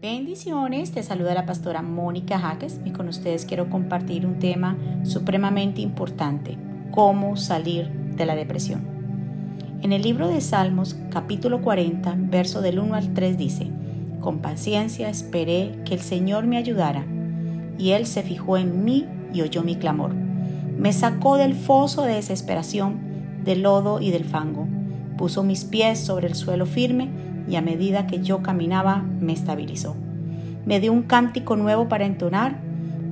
Bendiciones, te saluda la pastora Mónica Jaques y con ustedes quiero compartir un tema supremamente importante, cómo salir de la depresión. En el libro de Salmos, capítulo 40, verso del 1 al 3 dice, con paciencia esperé que el Señor me ayudara, y Él se fijó en mí y oyó mi clamor. Me sacó del foso de desesperación, del lodo y del fango, puso mis pies sobre el suelo firme, y a medida que yo caminaba me estabilizó. Me dio un cántico nuevo para entonar,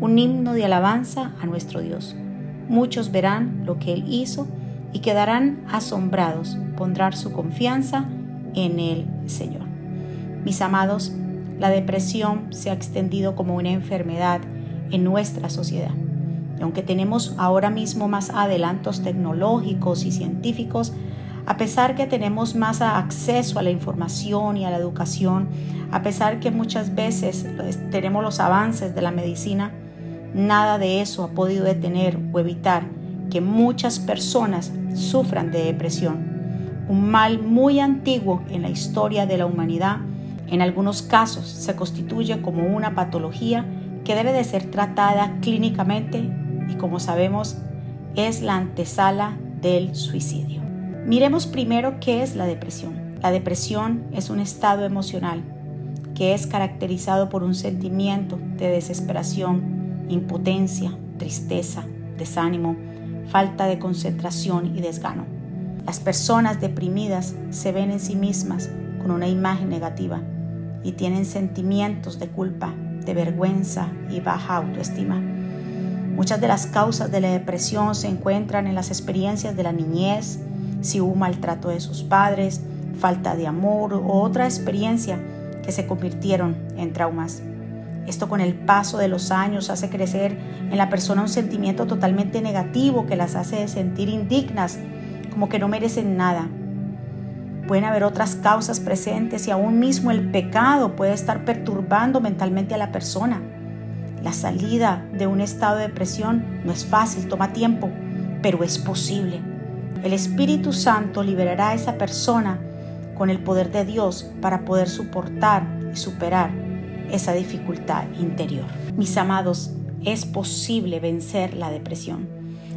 un himno de alabanza a nuestro Dios. Muchos verán lo que Él hizo y quedarán asombrados, pondrán su confianza en el Señor. Mis amados, la depresión se ha extendido como una enfermedad en nuestra sociedad. Y aunque tenemos ahora mismo más adelantos tecnológicos y científicos, a pesar que tenemos más acceso a la información y a la educación, a pesar que muchas veces tenemos los avances de la medicina, nada de eso ha podido detener o evitar que muchas personas sufran de depresión, un mal muy antiguo en la historia de la humanidad. En algunos casos se constituye como una patología que debe de ser tratada clínicamente y como sabemos es la antesala del suicidio. Miremos primero qué es la depresión. La depresión es un estado emocional que es caracterizado por un sentimiento de desesperación, impotencia, tristeza, desánimo, falta de concentración y desgano. Las personas deprimidas se ven en sí mismas con una imagen negativa y tienen sentimientos de culpa, de vergüenza y baja autoestima. Muchas de las causas de la depresión se encuentran en las experiencias de la niñez, si hubo maltrato de sus padres, falta de amor u otra experiencia que se convirtieron en traumas. Esto con el paso de los años hace crecer en la persona un sentimiento totalmente negativo que las hace sentir indignas, como que no merecen nada. Pueden haber otras causas presentes y aún mismo el pecado puede estar perturbando mentalmente a la persona. La salida de un estado de depresión no es fácil, toma tiempo, pero es posible. El Espíritu Santo liberará a esa persona con el poder de Dios para poder soportar y superar esa dificultad interior. Mis amados, es posible vencer la depresión.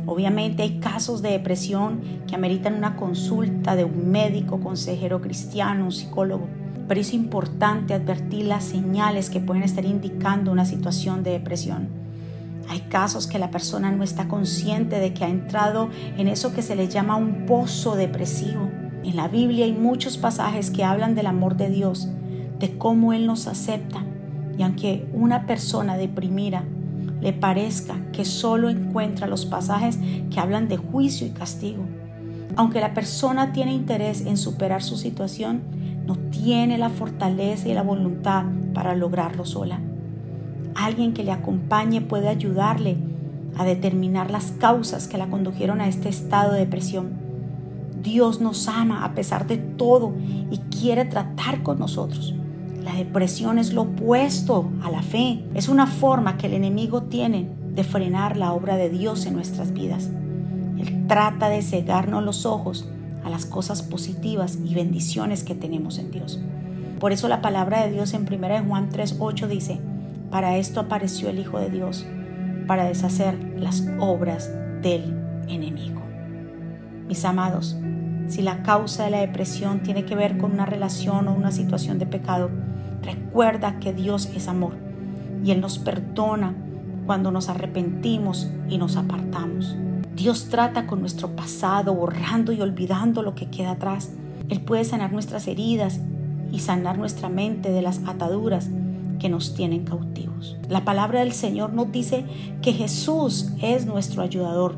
Obviamente hay casos de depresión que ameritan una consulta de un médico, consejero cristiano, un psicólogo, pero es importante advertir las señales que pueden estar indicando una situación de depresión. Hay casos que la persona no está consciente de que ha entrado en eso que se le llama un pozo depresivo. En la Biblia hay muchos pasajes que hablan del amor de Dios, de cómo Él nos acepta. Y aunque una persona deprimida le parezca que solo encuentra los pasajes que hablan de juicio y castigo, aunque la persona tiene interés en superar su situación, no tiene la fortaleza y la voluntad para lograrlo sola. Alguien que le acompañe puede ayudarle a determinar las causas que la condujeron a este estado de depresión. Dios nos ama a pesar de todo y quiere tratar con nosotros. La depresión es lo opuesto a la fe. Es una forma que el enemigo tiene de frenar la obra de Dios en nuestras vidas. Él trata de cegarnos los ojos a las cosas positivas y bendiciones que tenemos en Dios. Por eso la palabra de Dios en 1 Juan 3:8 dice, para esto apareció el Hijo de Dios, para deshacer las obras del enemigo. Mis amados, si la causa de la depresión tiene que ver con una relación o una situación de pecado, recuerda que Dios es amor y Él nos perdona cuando nos arrepentimos y nos apartamos. Dios trata con nuestro pasado, borrando y olvidando lo que queda atrás. Él puede sanar nuestras heridas y sanar nuestra mente de las ataduras que nos tienen cautivos. La palabra del Señor nos dice que Jesús es nuestro ayudador,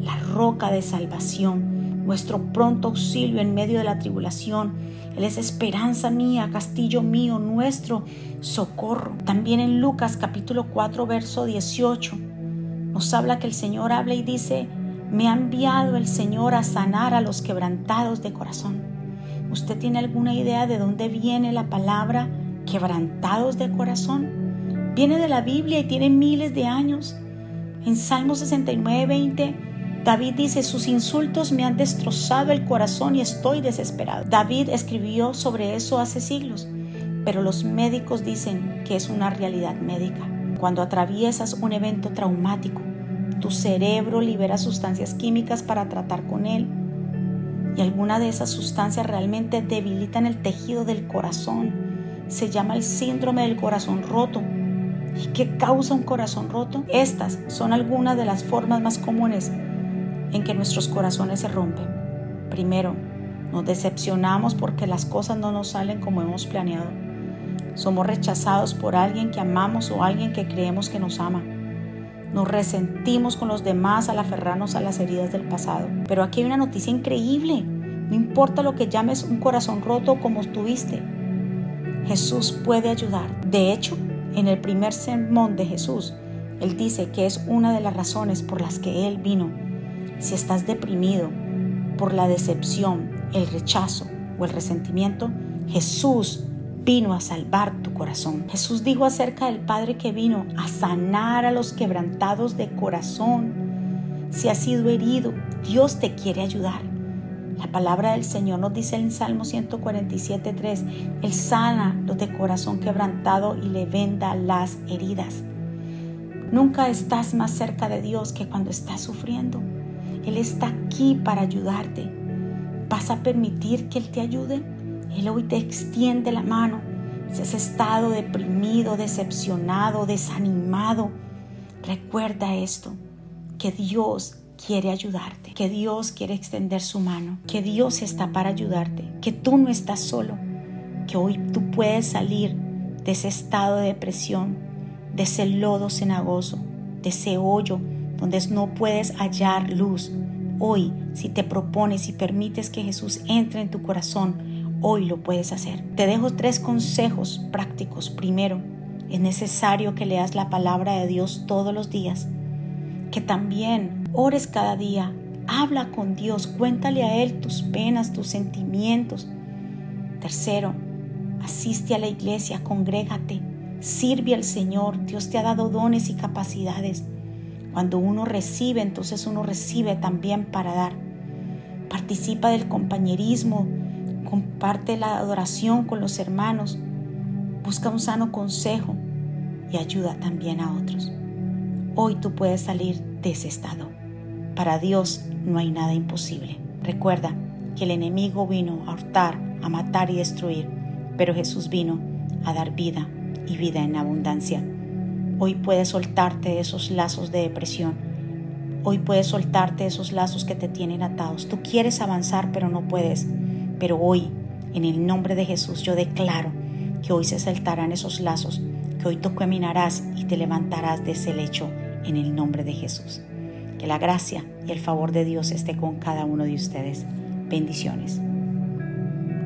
la roca de salvación, nuestro pronto auxilio en medio de la tribulación. Él es esperanza mía, castillo mío, nuestro socorro. También en Lucas capítulo 4, verso 18, nos habla que el Señor habla y dice, me ha enviado el Señor a sanar a los quebrantados de corazón. ¿Usted tiene alguna idea de dónde viene la palabra quebrantados de corazón. Viene de la Biblia y tiene miles de años. En Salmo 69, 20, David dice, sus insultos me han destrozado el corazón y estoy desesperado. David escribió sobre eso hace siglos. pero los médicos dicen que es una realidad médica. Cuando atraviesas un evento traumático, tu cerebro libera sustancias químicas para tratar con él y alguna de esas sustancias realmente debilitan el tejido del corazón. Se llama el síndrome del corazón roto. ¿Y qué causa un corazón roto? Estas son algunas de las formas más comunes en que nuestros corazones se rompen. Primero, nos decepcionamos porque las cosas no nos salen como hemos planeado. Somos rechazados por alguien que amamos o alguien que creemos que nos ama. Nos resentimos con los demás al aferrarnos a las heridas del pasado. Pero aquí hay una noticia increíble. No importa lo que llames un corazón roto como tuviste. Jesús puede ayudar. De hecho, en el primer sermón de Jesús, Él dice que es una de las razones por las que Él vino. Si estás deprimido por la decepción, el rechazo o el resentimiento, Jesús vino a salvar tu corazón. Jesús dijo acerca del Padre que vino a sanar a los quebrantados de corazón. Si has sido herido, Dios te quiere ayudar. La palabra del Señor nos dice en Salmo 147.3, Él sana los de corazón quebrantado y le venda las heridas. Nunca estás más cerca de Dios que cuando estás sufriendo. Él está aquí para ayudarte. ¿Vas a permitir que Él te ayude? Él hoy te extiende la mano. Si has estado deprimido, decepcionado, desanimado, recuerda esto, que Dios quiere ayudarte, que Dios quiere extender su mano, que Dios está para ayudarte, que tú no estás solo, que hoy tú puedes salir de ese estado de depresión, de ese lodo cenagoso, de ese hoyo donde no puedes hallar luz. Hoy, si te propones y permites que Jesús entre en tu corazón, Hoy lo puedes hacer. Te dejo tres consejos prácticos. Primero, es necesario que leas la palabra de Dios todos los días. Que también ores cada día. Habla con Dios. Cuéntale a Él tus penas, tus sentimientos. Tercero, asiste a la iglesia, congrégate. Sirve al Señor. Dios te ha dado dones y capacidades. Cuando uno recibe, entonces uno recibe también para dar. Participa del compañerismo, comparte la adoración con los hermanos, busca un sano consejo y ayuda también a otros. Hoy tú puedes salir de ese estado. Para Dios no hay nada imposible. Recuerda que el enemigo vino a hurtar, a matar y destruir, pero Jesús vino a dar vida y vida en abundancia. Hoy puedes soltarte de esos lazos de depresión. Hoy puedes soltarte esos lazos que te tienen atados. Tú quieres avanzar, pero no puedes. Pero hoy, en el nombre de Jesús, yo declaro que hoy se saltarán esos lazos, que hoy tú caminarás y te levantarás de ese lecho en el nombre de Jesús. Que la gracia y el favor de Dios esté con cada uno de ustedes. Bendiciones.